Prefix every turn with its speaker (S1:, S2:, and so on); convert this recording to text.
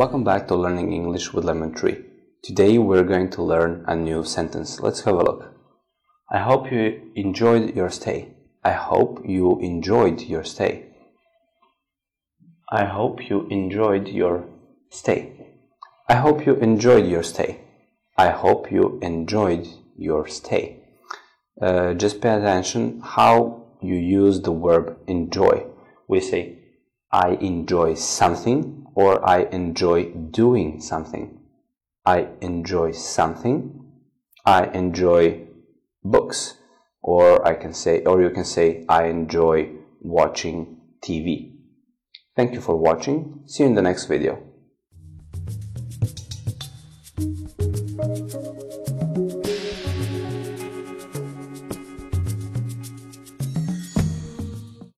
S1: welcome back to Learning English with Lemon Tree. Today we're going to learn a new sentence. Let's have a look. I hope you enjoyed your stay. I hope you enjoyed your stay. I hope you enjoyed your stay. I hope you enjoyed your stay. I hope you enjoyed your stay. Uh, just pay attention how you use the verb enjoy. We say, I enjoy something or I enjoy doing something. I enjoy something. I enjoy books. Or I can say, or you can say, I enjoy watching TV. Thank you for watching. See you in the next video.